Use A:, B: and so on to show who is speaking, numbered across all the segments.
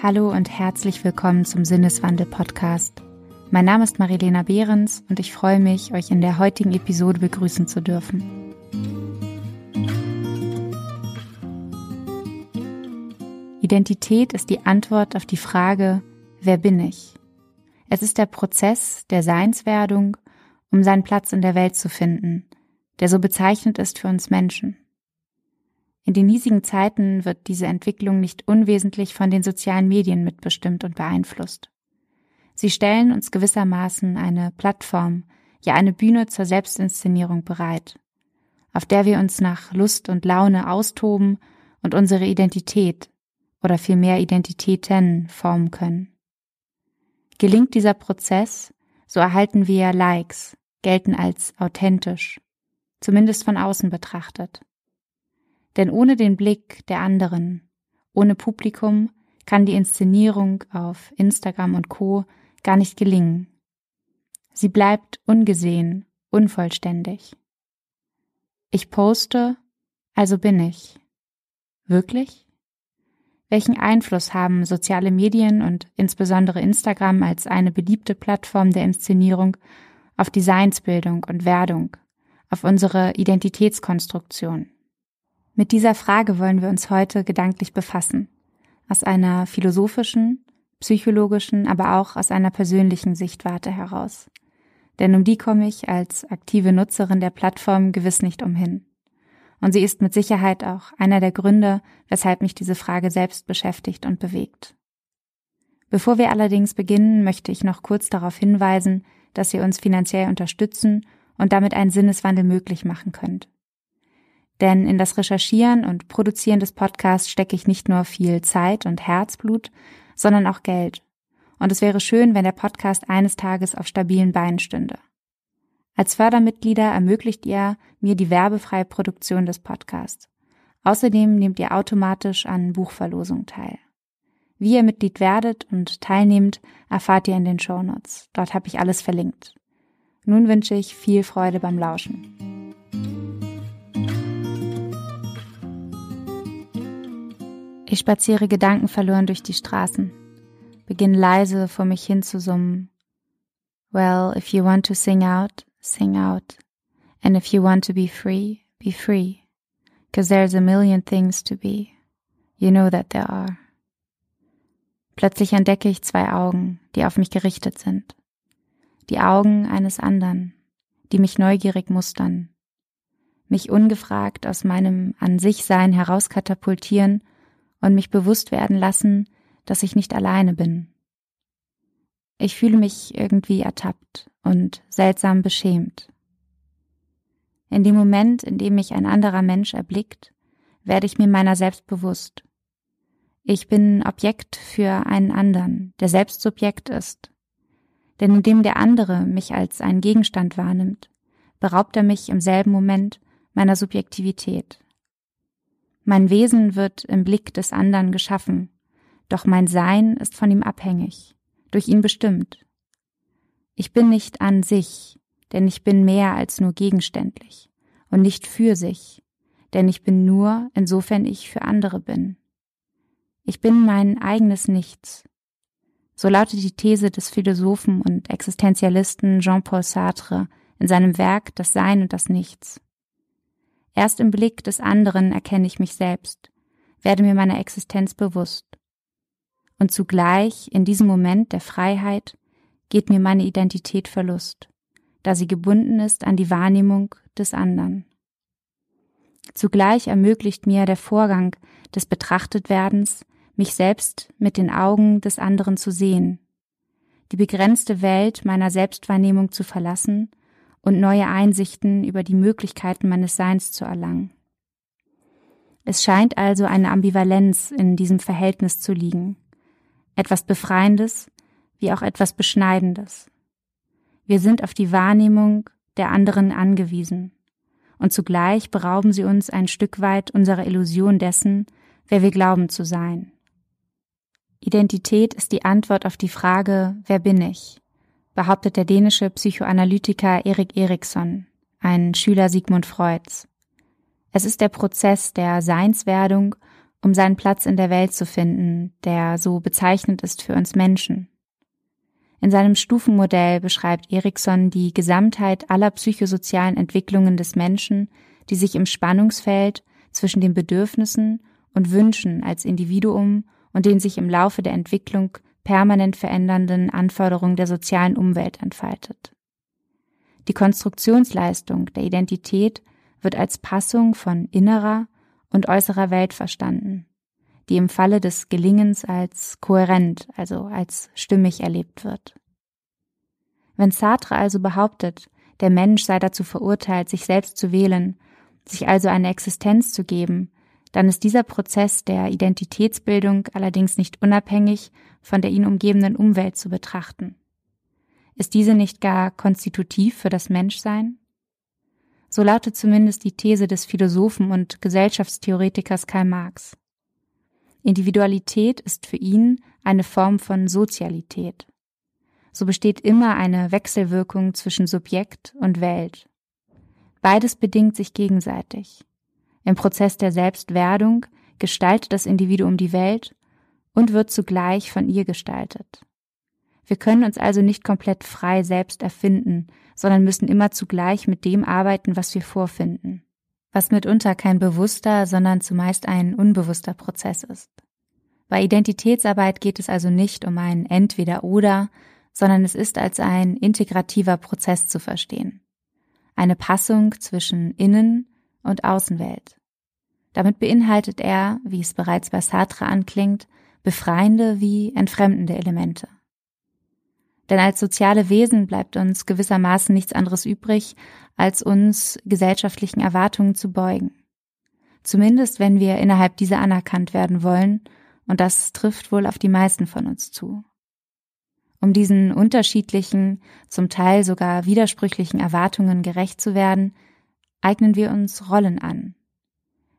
A: Hallo und herzlich willkommen zum Sinneswandel Podcast. Mein Name ist Marilena Behrens und ich freue mich, euch in der heutigen Episode begrüßen zu dürfen. Identität ist die Antwort auf die Frage, wer bin ich? Es ist der Prozess der Seinswerdung, um seinen Platz in der Welt zu finden, der so bezeichnend ist für uns Menschen. In den hiesigen Zeiten wird diese Entwicklung nicht unwesentlich von den sozialen Medien mitbestimmt und beeinflusst. Sie stellen uns gewissermaßen eine Plattform, ja eine Bühne zur Selbstinszenierung bereit, auf der wir uns nach Lust und Laune austoben und unsere Identität oder vielmehr Identitäten formen können. Gelingt dieser Prozess, so erhalten wir Likes, gelten als authentisch, zumindest von außen betrachtet. Denn ohne den Blick der anderen, ohne Publikum, kann die Inszenierung auf Instagram und Co gar nicht gelingen. Sie bleibt ungesehen, unvollständig. Ich poste, also bin ich. Wirklich? Welchen Einfluss haben soziale Medien und insbesondere Instagram als eine beliebte Plattform der Inszenierung auf Designsbildung und Werdung, auf unsere Identitätskonstruktion? Mit dieser Frage wollen wir uns heute gedanklich befassen. Aus einer philosophischen, psychologischen, aber auch aus einer persönlichen Sichtwarte heraus. Denn um die komme ich als aktive Nutzerin der Plattform gewiss nicht umhin. Und sie ist mit Sicherheit auch einer der Gründe, weshalb mich diese Frage selbst beschäftigt und bewegt. Bevor wir allerdings beginnen, möchte ich noch kurz darauf hinweisen, dass ihr uns finanziell unterstützen und damit einen Sinneswandel möglich machen könnt. Denn in das Recherchieren und Produzieren des Podcasts stecke ich nicht nur viel Zeit und Herzblut, sondern auch Geld. Und es wäre schön, wenn der Podcast eines Tages auf stabilen Beinen stünde. Als Fördermitglieder ermöglicht ihr mir die werbefreie Produktion des Podcasts. Außerdem nehmt ihr automatisch an Buchverlosungen teil. Wie ihr Mitglied werdet und teilnehmt, erfahrt ihr in den Shownotes. Dort habe ich alles verlinkt. Nun wünsche ich viel Freude beim Lauschen. Ich spaziere gedankenverloren durch die Straßen, beginne leise vor mich hin zu summen. Well, if you want to sing out, sing out. And if you want to be free, be free. Cause there's a million things to be. You know that there are. Plötzlich entdecke ich zwei Augen, die auf mich gerichtet sind. Die Augen eines anderen, die mich neugierig mustern, mich ungefragt aus meinem An sich Sein herauskatapultieren und mich bewusst werden lassen, dass ich nicht alleine bin. Ich fühle mich irgendwie ertappt und seltsam beschämt. In dem Moment, in dem mich ein anderer Mensch erblickt, werde ich mir meiner selbst bewusst. Ich bin Objekt für einen anderen, der selbst Subjekt ist. Denn indem der andere mich als einen Gegenstand wahrnimmt, beraubt er mich im selben Moment meiner Subjektivität. Mein Wesen wird im Blick des anderen geschaffen, doch mein Sein ist von ihm abhängig, durch ihn bestimmt. Ich bin nicht an sich, denn ich bin mehr als nur gegenständlich, und nicht für sich, denn ich bin nur, insofern ich für andere bin. Ich bin mein eigenes Nichts. So lautet die These des Philosophen und Existenzialisten Jean-Paul Sartre in seinem Werk Das Sein und das Nichts. Erst im Blick des anderen erkenne ich mich selbst, werde mir meiner Existenz bewusst. Und zugleich, in diesem Moment der Freiheit, geht mir meine Identität verlust, da sie gebunden ist an die Wahrnehmung des anderen. Zugleich ermöglicht mir der Vorgang des Betrachtetwerdens, mich selbst mit den Augen des anderen zu sehen, die begrenzte Welt meiner Selbstwahrnehmung zu verlassen und neue Einsichten über die Möglichkeiten meines Seins zu erlangen. Es scheint also eine Ambivalenz in diesem Verhältnis zu liegen, etwas Befreiendes wie auch etwas Beschneidendes. Wir sind auf die Wahrnehmung der anderen angewiesen, und zugleich berauben sie uns ein Stück weit unserer Illusion dessen, wer wir glauben zu sein. Identität ist die Antwort auf die Frage, wer bin ich? Behauptet der dänische Psychoanalytiker Erik Eriksson, ein Schüler Sigmund Freuds. Es ist der Prozess der Seinswerdung um seinen Platz in der Welt zu finden, der so bezeichnend ist für uns Menschen. In seinem Stufenmodell beschreibt Erikson die Gesamtheit aller psychosozialen Entwicklungen des Menschen, die sich im Spannungsfeld zwischen den Bedürfnissen und Wünschen als Individuum und den sich im Laufe der Entwicklung permanent verändernden Anforderungen der sozialen Umwelt entfaltet. Die Konstruktionsleistung der Identität wird als Passung von innerer und äußerer Welt verstanden, die im Falle des Gelingens als kohärent, also als stimmig erlebt wird. Wenn Sartre also behauptet, der Mensch sei dazu verurteilt, sich selbst zu wählen, sich also eine Existenz zu geben, dann ist dieser Prozess der Identitätsbildung allerdings nicht unabhängig von der ihn umgebenden Umwelt zu betrachten. Ist diese nicht gar konstitutiv für das Menschsein? So lautet zumindest die These des Philosophen und Gesellschaftstheoretikers Karl Marx. Individualität ist für ihn eine Form von Sozialität. So besteht immer eine Wechselwirkung zwischen Subjekt und Welt. Beides bedingt sich gegenseitig. Im Prozess der Selbstwerdung gestaltet das Individuum die Welt und wird zugleich von ihr gestaltet. Wir können uns also nicht komplett frei selbst erfinden, sondern müssen immer zugleich mit dem arbeiten, was wir vorfinden, was mitunter kein bewusster, sondern zumeist ein unbewusster Prozess ist. Bei Identitätsarbeit geht es also nicht um ein Entweder-Oder, sondern es ist als ein integrativer Prozess zu verstehen. Eine Passung zwischen Innen- und Außenwelt. Damit beinhaltet er, wie es bereits bei Sartre anklingt, befreiende wie entfremdende Elemente. Denn als soziale Wesen bleibt uns gewissermaßen nichts anderes übrig, als uns gesellschaftlichen Erwartungen zu beugen. Zumindest wenn wir innerhalb dieser anerkannt werden wollen, und das trifft wohl auf die meisten von uns zu. Um diesen unterschiedlichen, zum Teil sogar widersprüchlichen Erwartungen gerecht zu werden, eignen wir uns Rollen an.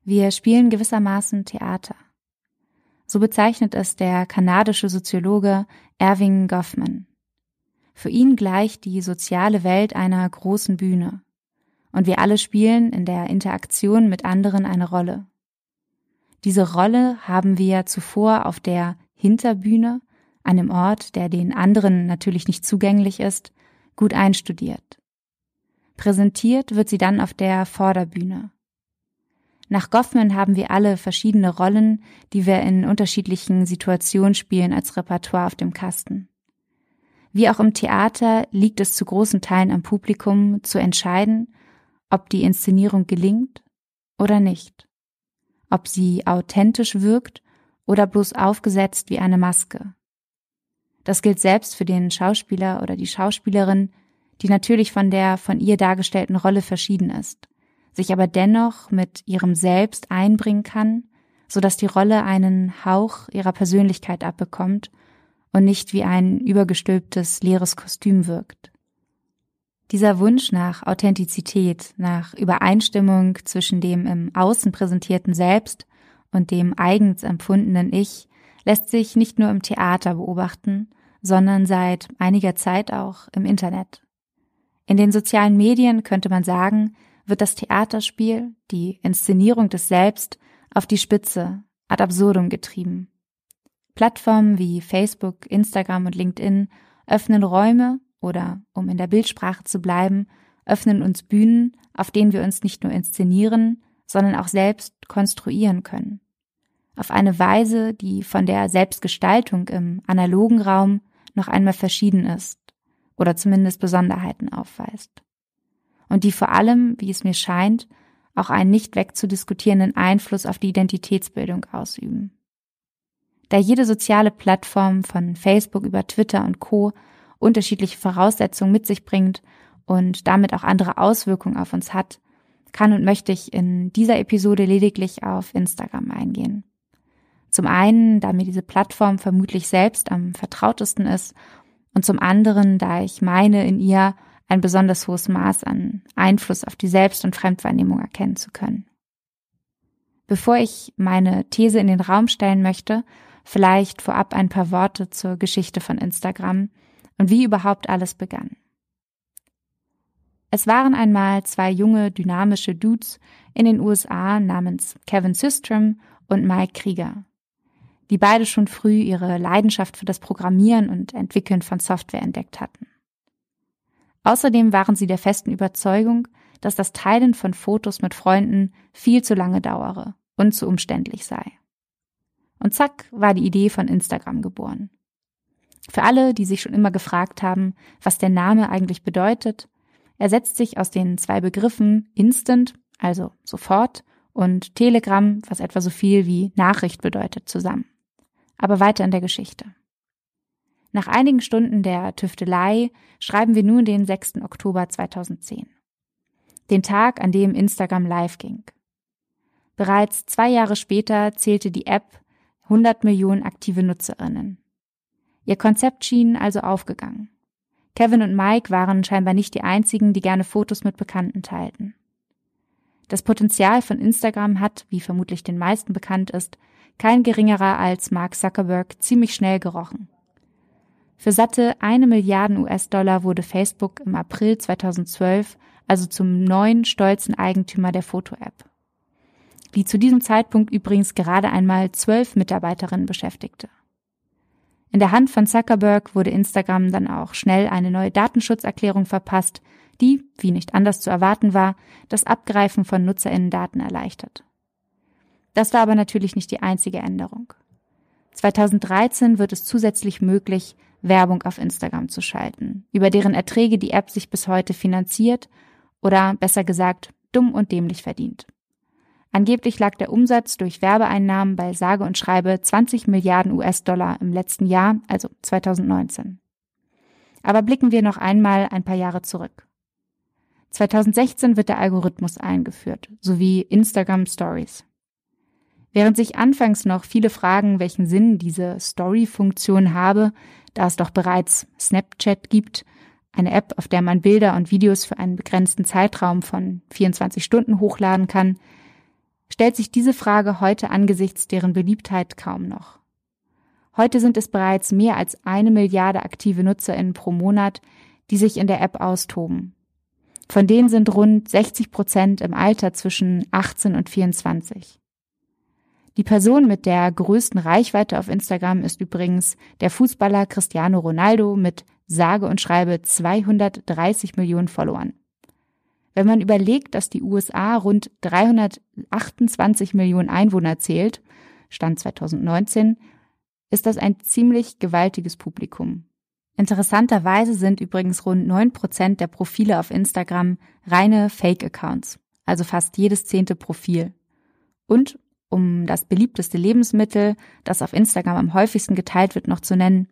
A: Wir spielen gewissermaßen Theater. So bezeichnet es der kanadische Soziologe Erving Goffman. Für ihn gleicht die soziale Welt einer großen Bühne. Und wir alle spielen in der Interaktion mit anderen eine Rolle. Diese Rolle haben wir zuvor auf der Hinterbühne, einem Ort, der den anderen natürlich nicht zugänglich ist, gut einstudiert. Präsentiert wird sie dann auf der Vorderbühne. Nach Goffman haben wir alle verschiedene Rollen, die wir in unterschiedlichen Situationen spielen als Repertoire auf dem Kasten. Wie auch im Theater liegt es zu großen Teilen am Publikum zu entscheiden, ob die Inszenierung gelingt oder nicht, ob sie authentisch wirkt oder bloß aufgesetzt wie eine Maske. Das gilt selbst für den Schauspieler oder die Schauspielerin, die natürlich von der von ihr dargestellten Rolle verschieden ist, sich aber dennoch mit ihrem Selbst einbringen kann, so dass die Rolle einen Hauch ihrer Persönlichkeit abbekommt und nicht wie ein übergestülptes leeres Kostüm wirkt. Dieser Wunsch nach Authentizität, nach Übereinstimmung zwischen dem im Außen präsentierten Selbst und dem eigens empfundenen Ich lässt sich nicht nur im Theater beobachten, sondern seit einiger Zeit auch im Internet. In den sozialen Medien könnte man sagen, wird das Theaterspiel, die Inszenierung des Selbst, auf die Spitze, ad absurdum getrieben. Plattformen wie Facebook, Instagram und LinkedIn öffnen Räume oder, um in der Bildsprache zu bleiben, öffnen uns Bühnen, auf denen wir uns nicht nur inszenieren, sondern auch selbst konstruieren können. Auf eine Weise, die von der Selbstgestaltung im analogen Raum noch einmal verschieden ist oder zumindest Besonderheiten aufweist. Und die vor allem, wie es mir scheint, auch einen nicht wegzudiskutierenden Einfluss auf die Identitätsbildung ausüben. Da jede soziale Plattform von Facebook über Twitter und Co unterschiedliche Voraussetzungen mit sich bringt und damit auch andere Auswirkungen auf uns hat, kann und möchte ich in dieser Episode lediglich auf Instagram eingehen. Zum einen, da mir diese Plattform vermutlich selbst am vertrautesten ist und zum anderen, da ich meine, in ihr ein besonders hohes Maß an Einfluss auf die Selbst- und Fremdwahrnehmung erkennen zu können. Bevor ich meine These in den Raum stellen möchte, Vielleicht vorab ein paar Worte zur Geschichte von Instagram und wie überhaupt alles begann. Es waren einmal zwei junge, dynamische Dudes in den USA namens Kevin Systrom und Mike Krieger, die beide schon früh ihre Leidenschaft für das Programmieren und Entwickeln von Software entdeckt hatten. Außerdem waren sie der festen Überzeugung, dass das Teilen von Fotos mit Freunden viel zu lange dauere und zu umständlich sei. Und zack war die Idee von Instagram geboren. Für alle, die sich schon immer gefragt haben, was der Name eigentlich bedeutet, er setzt sich aus den zwei Begriffen Instant, also sofort, und Telegram, was etwa so viel wie Nachricht bedeutet, zusammen. Aber weiter in der Geschichte. Nach einigen Stunden der Tüftelei schreiben wir nun den 6. Oktober 2010. Den Tag, an dem Instagram live ging. Bereits zwei Jahre später zählte die App 100 Millionen aktive Nutzerinnen. Ihr Konzept schien also aufgegangen. Kevin und Mike waren scheinbar nicht die einzigen, die gerne Fotos mit Bekannten teilten. Das Potenzial von Instagram hat, wie vermutlich den meisten bekannt ist, kein geringerer als Mark Zuckerberg ziemlich schnell gerochen. Für satte eine Milliarden US-Dollar wurde Facebook im April 2012 also zum neuen stolzen Eigentümer der Foto-App. Die zu diesem Zeitpunkt übrigens gerade einmal zwölf Mitarbeiterinnen beschäftigte. In der Hand von Zuckerberg wurde Instagram dann auch schnell eine neue Datenschutzerklärung verpasst, die, wie nicht anders zu erwarten war, das Abgreifen von Nutzerinnendaten erleichtert. Das war aber natürlich nicht die einzige Änderung. 2013 wird es zusätzlich möglich, Werbung auf Instagram zu schalten, über deren Erträge die App sich bis heute finanziert oder besser gesagt dumm und dämlich verdient. Angeblich lag der Umsatz durch Werbeeinnahmen bei sage und schreibe 20 Milliarden US-Dollar im letzten Jahr, also 2019. Aber blicken wir noch einmal ein paar Jahre zurück. 2016 wird der Algorithmus eingeführt, sowie Instagram Stories. Während sich anfangs noch viele fragen, welchen Sinn diese Story-Funktion habe, da es doch bereits Snapchat gibt, eine App, auf der man Bilder und Videos für einen begrenzten Zeitraum von 24 Stunden hochladen kann, stellt sich diese Frage heute angesichts deren Beliebtheit kaum noch. Heute sind es bereits mehr als eine Milliarde aktive NutzerInnen pro Monat, die sich in der App austoben. Von denen sind rund 60 Prozent im Alter zwischen 18 und 24. Die Person mit der größten Reichweite auf Instagram ist übrigens der Fußballer Cristiano Ronaldo mit sage und schreibe 230 Millionen Followern. Wenn man überlegt, dass die USA rund 328 Millionen Einwohner zählt, Stand 2019, ist das ein ziemlich gewaltiges Publikum. Interessanterweise sind übrigens rund 9 Prozent der Profile auf Instagram reine Fake-Accounts, also fast jedes zehnte Profil. Und um das beliebteste Lebensmittel, das auf Instagram am häufigsten geteilt wird, noch zu nennen,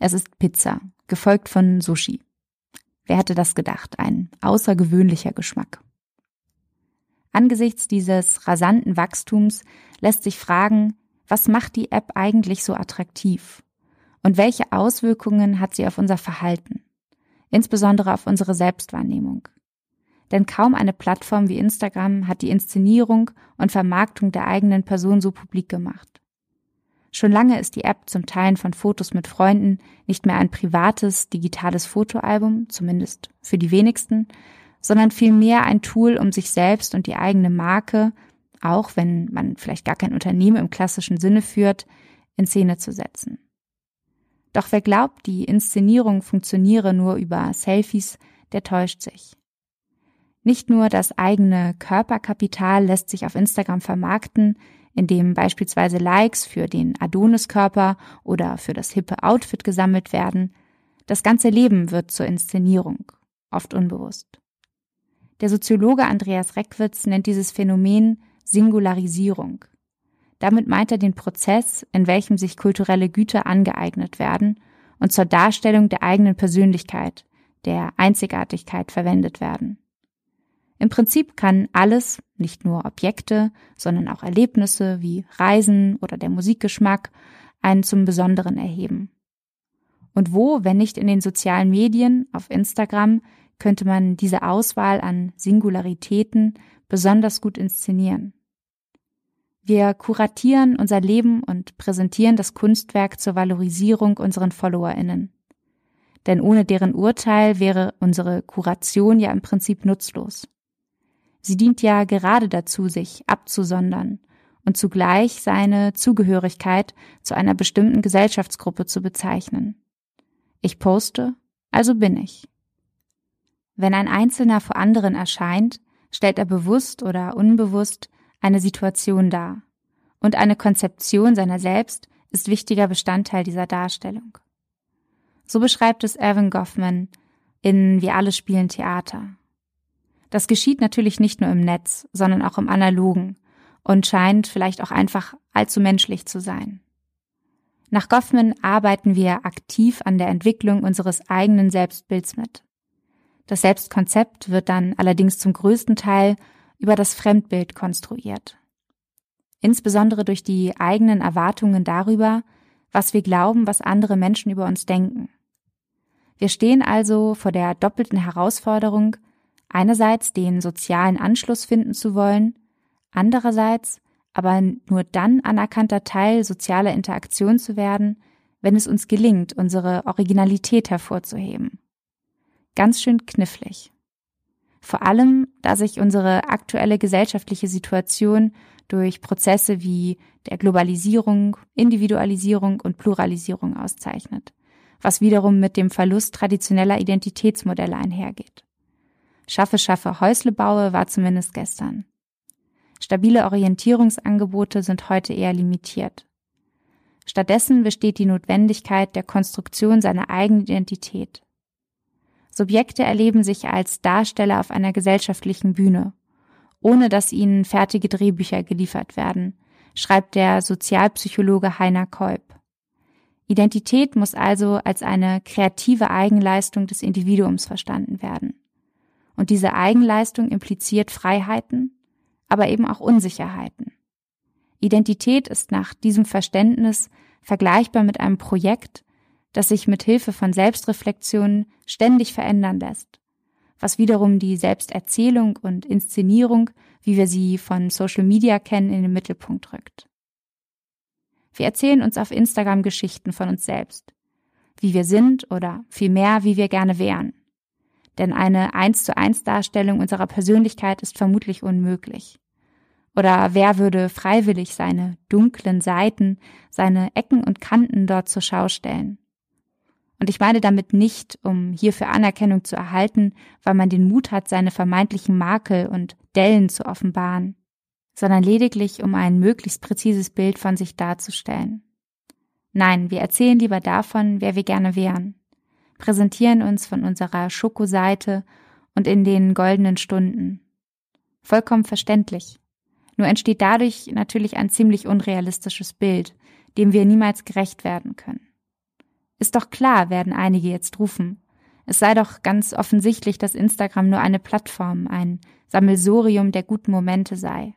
A: es ist Pizza, gefolgt von Sushi. Wer hätte das gedacht? Ein außergewöhnlicher Geschmack. Angesichts dieses rasanten Wachstums lässt sich fragen, was macht die App eigentlich so attraktiv? Und welche Auswirkungen hat sie auf unser Verhalten? Insbesondere auf unsere Selbstwahrnehmung. Denn kaum eine Plattform wie Instagram hat die Inszenierung und Vermarktung der eigenen Person so publik gemacht. Schon lange ist die App zum Teilen von Fotos mit Freunden nicht mehr ein privates, digitales Fotoalbum, zumindest für die wenigsten, sondern vielmehr ein Tool, um sich selbst und die eigene Marke, auch wenn man vielleicht gar kein Unternehmen im klassischen Sinne führt, in Szene zu setzen. Doch wer glaubt, die Inszenierung funktioniere nur über Selfies, der täuscht sich. Nicht nur das eigene Körperkapital lässt sich auf Instagram vermarkten, in dem beispielsweise Likes für den Adoniskörper oder für das hippe Outfit gesammelt werden. Das ganze Leben wird zur Inszenierung, oft unbewusst. Der Soziologe Andreas Reckwitz nennt dieses Phänomen Singularisierung. Damit meint er den Prozess, in welchem sich kulturelle Güter angeeignet werden und zur Darstellung der eigenen Persönlichkeit, der Einzigartigkeit verwendet werden. Im Prinzip kann alles, nicht nur Objekte, sondern auch Erlebnisse wie Reisen oder der Musikgeschmack, einen zum Besonderen erheben. Und wo, wenn nicht in den sozialen Medien, auf Instagram, könnte man diese Auswahl an Singularitäten besonders gut inszenieren. Wir kuratieren unser Leben und präsentieren das Kunstwerk zur Valorisierung unseren Followerinnen. Denn ohne deren Urteil wäre unsere Kuration ja im Prinzip nutzlos. Sie dient ja gerade dazu, sich abzusondern und zugleich seine Zugehörigkeit zu einer bestimmten Gesellschaftsgruppe zu bezeichnen. Ich poste, also bin ich. Wenn ein Einzelner vor anderen erscheint, stellt er bewusst oder unbewusst eine Situation dar. Und eine Konzeption seiner selbst ist wichtiger Bestandteil dieser Darstellung. So beschreibt es Evan Goffman in Wir alle spielen Theater. Das geschieht natürlich nicht nur im Netz, sondern auch im analogen und scheint vielleicht auch einfach allzu menschlich zu sein. Nach Goffman arbeiten wir aktiv an der Entwicklung unseres eigenen Selbstbilds mit. Das Selbstkonzept wird dann allerdings zum größten Teil über das Fremdbild konstruiert. Insbesondere durch die eigenen Erwartungen darüber, was wir glauben, was andere Menschen über uns denken. Wir stehen also vor der doppelten Herausforderung, einerseits den sozialen Anschluss finden zu wollen, andererseits aber nur dann anerkannter Teil sozialer Interaktion zu werden, wenn es uns gelingt, unsere Originalität hervorzuheben. Ganz schön knifflig. Vor allem, da sich unsere aktuelle gesellschaftliche Situation durch Prozesse wie der Globalisierung, Individualisierung und Pluralisierung auszeichnet, was wiederum mit dem Verlust traditioneller Identitätsmodelle einhergeht. Schaffe, schaffe, Häusle baue war zumindest gestern. Stabile Orientierungsangebote sind heute eher limitiert. Stattdessen besteht die Notwendigkeit der Konstruktion seiner eigenen Identität. Subjekte erleben sich als Darsteller auf einer gesellschaftlichen Bühne, ohne dass ihnen fertige Drehbücher geliefert werden, schreibt der Sozialpsychologe Heiner Kolb. Identität muss also als eine kreative Eigenleistung des Individuums verstanden werden. Und diese Eigenleistung impliziert Freiheiten, aber eben auch Unsicherheiten. Identität ist nach diesem Verständnis vergleichbar mit einem Projekt, das sich mit Hilfe von Selbstreflexion ständig verändern lässt, was wiederum die Selbsterzählung und Inszenierung, wie wir sie von Social Media kennen, in den Mittelpunkt rückt. Wir erzählen uns auf Instagram Geschichten von uns selbst, wie wir sind oder vielmehr, wie wir gerne wären. Denn eine eins zu eins Darstellung unserer Persönlichkeit ist vermutlich unmöglich. Oder wer würde freiwillig seine dunklen Seiten, seine Ecken und Kanten dort zur Schau stellen? Und ich meine damit nicht, um hierfür Anerkennung zu erhalten, weil man den Mut hat, seine vermeintlichen Makel und Dellen zu offenbaren, sondern lediglich, um ein möglichst präzises Bild von sich darzustellen. Nein, wir erzählen lieber davon, wer wir gerne wären, präsentieren uns von unserer Schokoseite und in den goldenen Stunden. Vollkommen verständlich. Nur entsteht dadurch natürlich ein ziemlich unrealistisches Bild, dem wir niemals gerecht werden können. Ist doch klar, werden einige jetzt rufen. Es sei doch ganz offensichtlich, dass Instagram nur eine Plattform, ein Sammelsurium der guten Momente sei.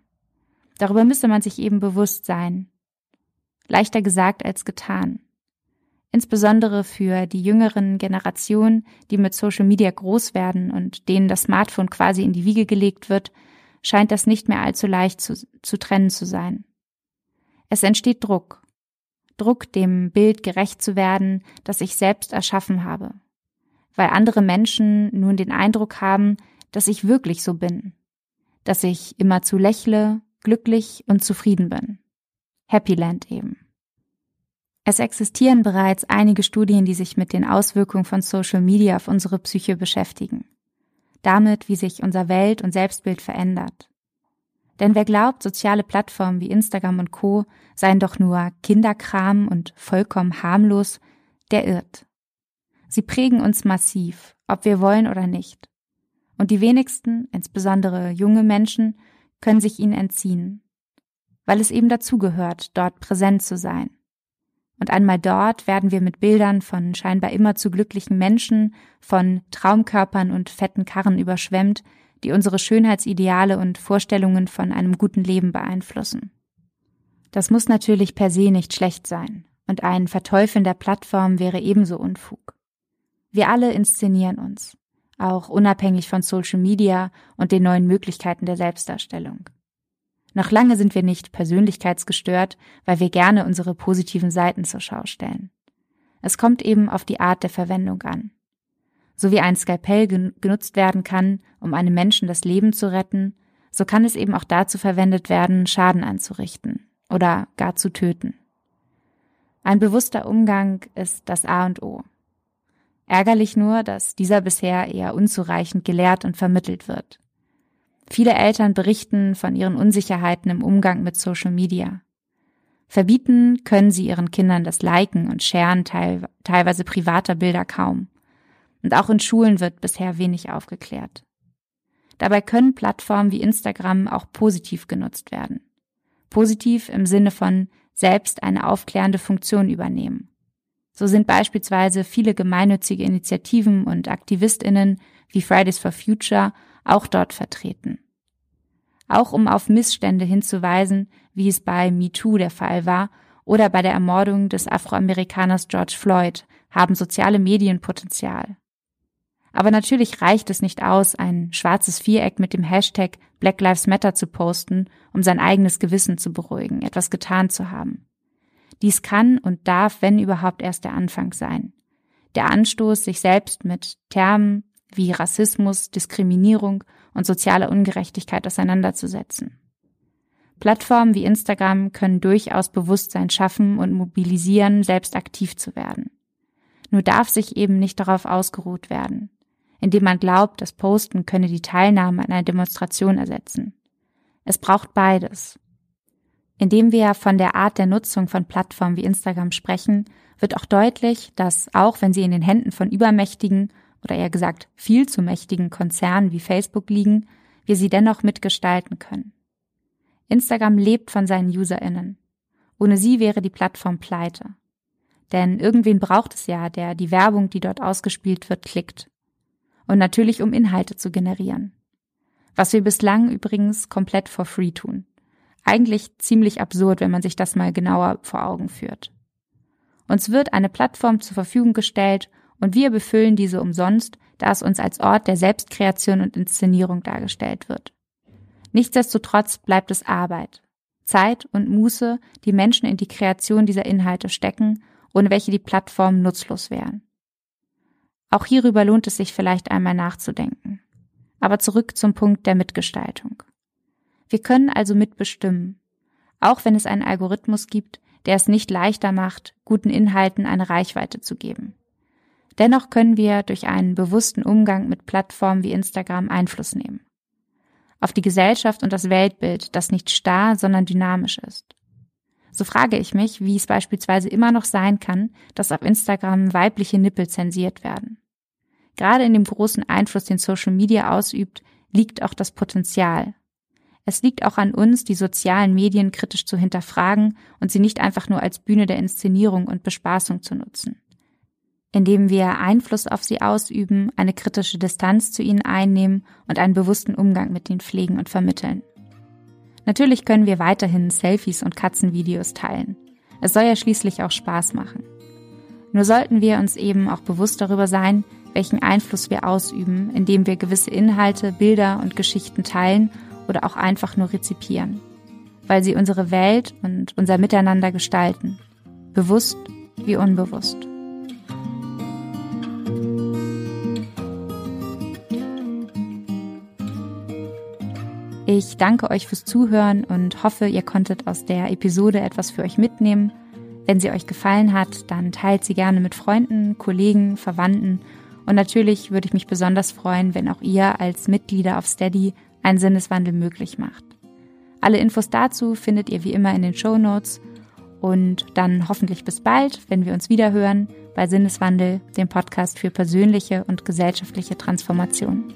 A: Darüber müsse man sich eben bewusst sein. Leichter gesagt als getan. Insbesondere für die jüngeren Generationen, die mit Social Media groß werden und denen das Smartphone quasi in die Wiege gelegt wird, scheint das nicht mehr allzu leicht zu, zu trennen zu sein. Es entsteht Druck, Druck, dem Bild gerecht zu werden, das ich selbst erschaffen habe. Weil andere Menschen nun den Eindruck haben, dass ich wirklich so bin. Dass ich immer zu lächle, glücklich und zufrieden bin. Happy Land eben. Es existieren bereits einige Studien, die sich mit den Auswirkungen von Social Media auf unsere Psyche beschäftigen. Damit, wie sich unser Welt- und Selbstbild verändert. Denn wer glaubt, soziale Plattformen wie Instagram und Co seien doch nur Kinderkram und vollkommen harmlos, der irrt. Sie prägen uns massiv, ob wir wollen oder nicht. Und die wenigsten, insbesondere junge Menschen, können sich ihnen entziehen, weil es eben dazugehört, dort präsent zu sein. Und einmal dort werden wir mit Bildern von scheinbar immer zu glücklichen Menschen, von Traumkörpern und fetten Karren überschwemmt, die unsere Schönheitsideale und Vorstellungen von einem guten Leben beeinflussen. Das muss natürlich per se nicht schlecht sein, und ein Verteufeln der Plattform wäre ebenso Unfug. Wir alle inszenieren uns, auch unabhängig von Social Media und den neuen Möglichkeiten der Selbstdarstellung. Noch lange sind wir nicht persönlichkeitsgestört, weil wir gerne unsere positiven Seiten zur Schau stellen. Es kommt eben auf die Art der Verwendung an so wie ein Skalpell genutzt werden kann, um einem Menschen das Leben zu retten, so kann es eben auch dazu verwendet werden, Schaden anzurichten oder gar zu töten. Ein bewusster Umgang ist das A und O. Ärgerlich nur, dass dieser bisher eher unzureichend gelehrt und vermittelt wird. Viele Eltern berichten von ihren Unsicherheiten im Umgang mit Social Media. Verbieten können sie ihren Kindern das Liken und Sharen teil teilweise privater Bilder kaum. Und auch in Schulen wird bisher wenig aufgeklärt. Dabei können Plattformen wie Instagram auch positiv genutzt werden. Positiv im Sinne von selbst eine aufklärende Funktion übernehmen. So sind beispielsweise viele gemeinnützige Initiativen und Aktivistinnen wie Fridays for Future auch dort vertreten. Auch um auf Missstände hinzuweisen, wie es bei MeToo der Fall war oder bei der Ermordung des Afroamerikaners George Floyd, haben soziale Medien Potenzial. Aber natürlich reicht es nicht aus, ein schwarzes Viereck mit dem Hashtag Black Lives Matter zu posten, um sein eigenes Gewissen zu beruhigen, etwas getan zu haben. Dies kann und darf, wenn überhaupt, erst der Anfang sein. Der Anstoß, sich selbst mit Termen wie Rassismus, Diskriminierung und soziale Ungerechtigkeit auseinanderzusetzen. Plattformen wie Instagram können durchaus Bewusstsein schaffen und mobilisieren, selbst aktiv zu werden. Nur darf sich eben nicht darauf ausgeruht werden indem man glaubt, das Posten könne die Teilnahme an einer Demonstration ersetzen. Es braucht beides. Indem wir von der Art der Nutzung von Plattformen wie Instagram sprechen, wird auch deutlich, dass auch wenn sie in den Händen von übermächtigen oder eher gesagt viel zu mächtigen Konzernen wie Facebook liegen, wir sie dennoch mitgestalten können. Instagram lebt von seinen UserInnen. Ohne sie wäre die Plattform pleite. Denn irgendwen braucht es ja, der die Werbung, die dort ausgespielt wird, klickt und natürlich um Inhalte zu generieren. Was wir bislang übrigens komplett for free tun. Eigentlich ziemlich absurd, wenn man sich das mal genauer vor Augen führt. Uns wird eine Plattform zur Verfügung gestellt und wir befüllen diese umsonst, da es uns als Ort der Selbstkreation und Inszenierung dargestellt wird. Nichtsdestotrotz bleibt es Arbeit, Zeit und Muße, die Menschen in die Kreation dieser Inhalte stecken, ohne welche die Plattformen nutzlos wären. Auch hierüber lohnt es sich vielleicht einmal nachzudenken. Aber zurück zum Punkt der Mitgestaltung. Wir können also mitbestimmen, auch wenn es einen Algorithmus gibt, der es nicht leichter macht, guten Inhalten eine Reichweite zu geben. Dennoch können wir durch einen bewussten Umgang mit Plattformen wie Instagram Einfluss nehmen. Auf die Gesellschaft und das Weltbild, das nicht starr, sondern dynamisch ist. So frage ich mich, wie es beispielsweise immer noch sein kann, dass auf Instagram weibliche Nippel zensiert werden. Gerade in dem großen Einfluss, den Social Media ausübt, liegt auch das Potenzial. Es liegt auch an uns, die sozialen Medien kritisch zu hinterfragen und sie nicht einfach nur als Bühne der Inszenierung und Bespaßung zu nutzen. Indem wir Einfluss auf sie ausüben, eine kritische Distanz zu ihnen einnehmen und einen bewussten Umgang mit ihnen pflegen und vermitteln. Natürlich können wir weiterhin Selfies und Katzenvideos teilen. Es soll ja schließlich auch Spaß machen. Nur sollten wir uns eben auch bewusst darüber sein, welchen Einfluss wir ausüben, indem wir gewisse Inhalte, Bilder und Geschichten teilen oder auch einfach nur rezipieren, weil sie unsere Welt und unser Miteinander gestalten, bewusst wie unbewusst. Ich danke euch fürs Zuhören und hoffe, ihr konntet aus der Episode etwas für euch mitnehmen. Wenn sie euch gefallen hat, dann teilt sie gerne mit Freunden, Kollegen, Verwandten und natürlich würde ich mich besonders freuen, wenn auch ihr als Mitglieder auf Steady einen Sinneswandel möglich macht. Alle Infos dazu findet ihr wie immer in den Show Notes und dann hoffentlich bis bald, wenn wir uns wieder hören bei Sinneswandel, dem Podcast für persönliche und gesellschaftliche Transformation.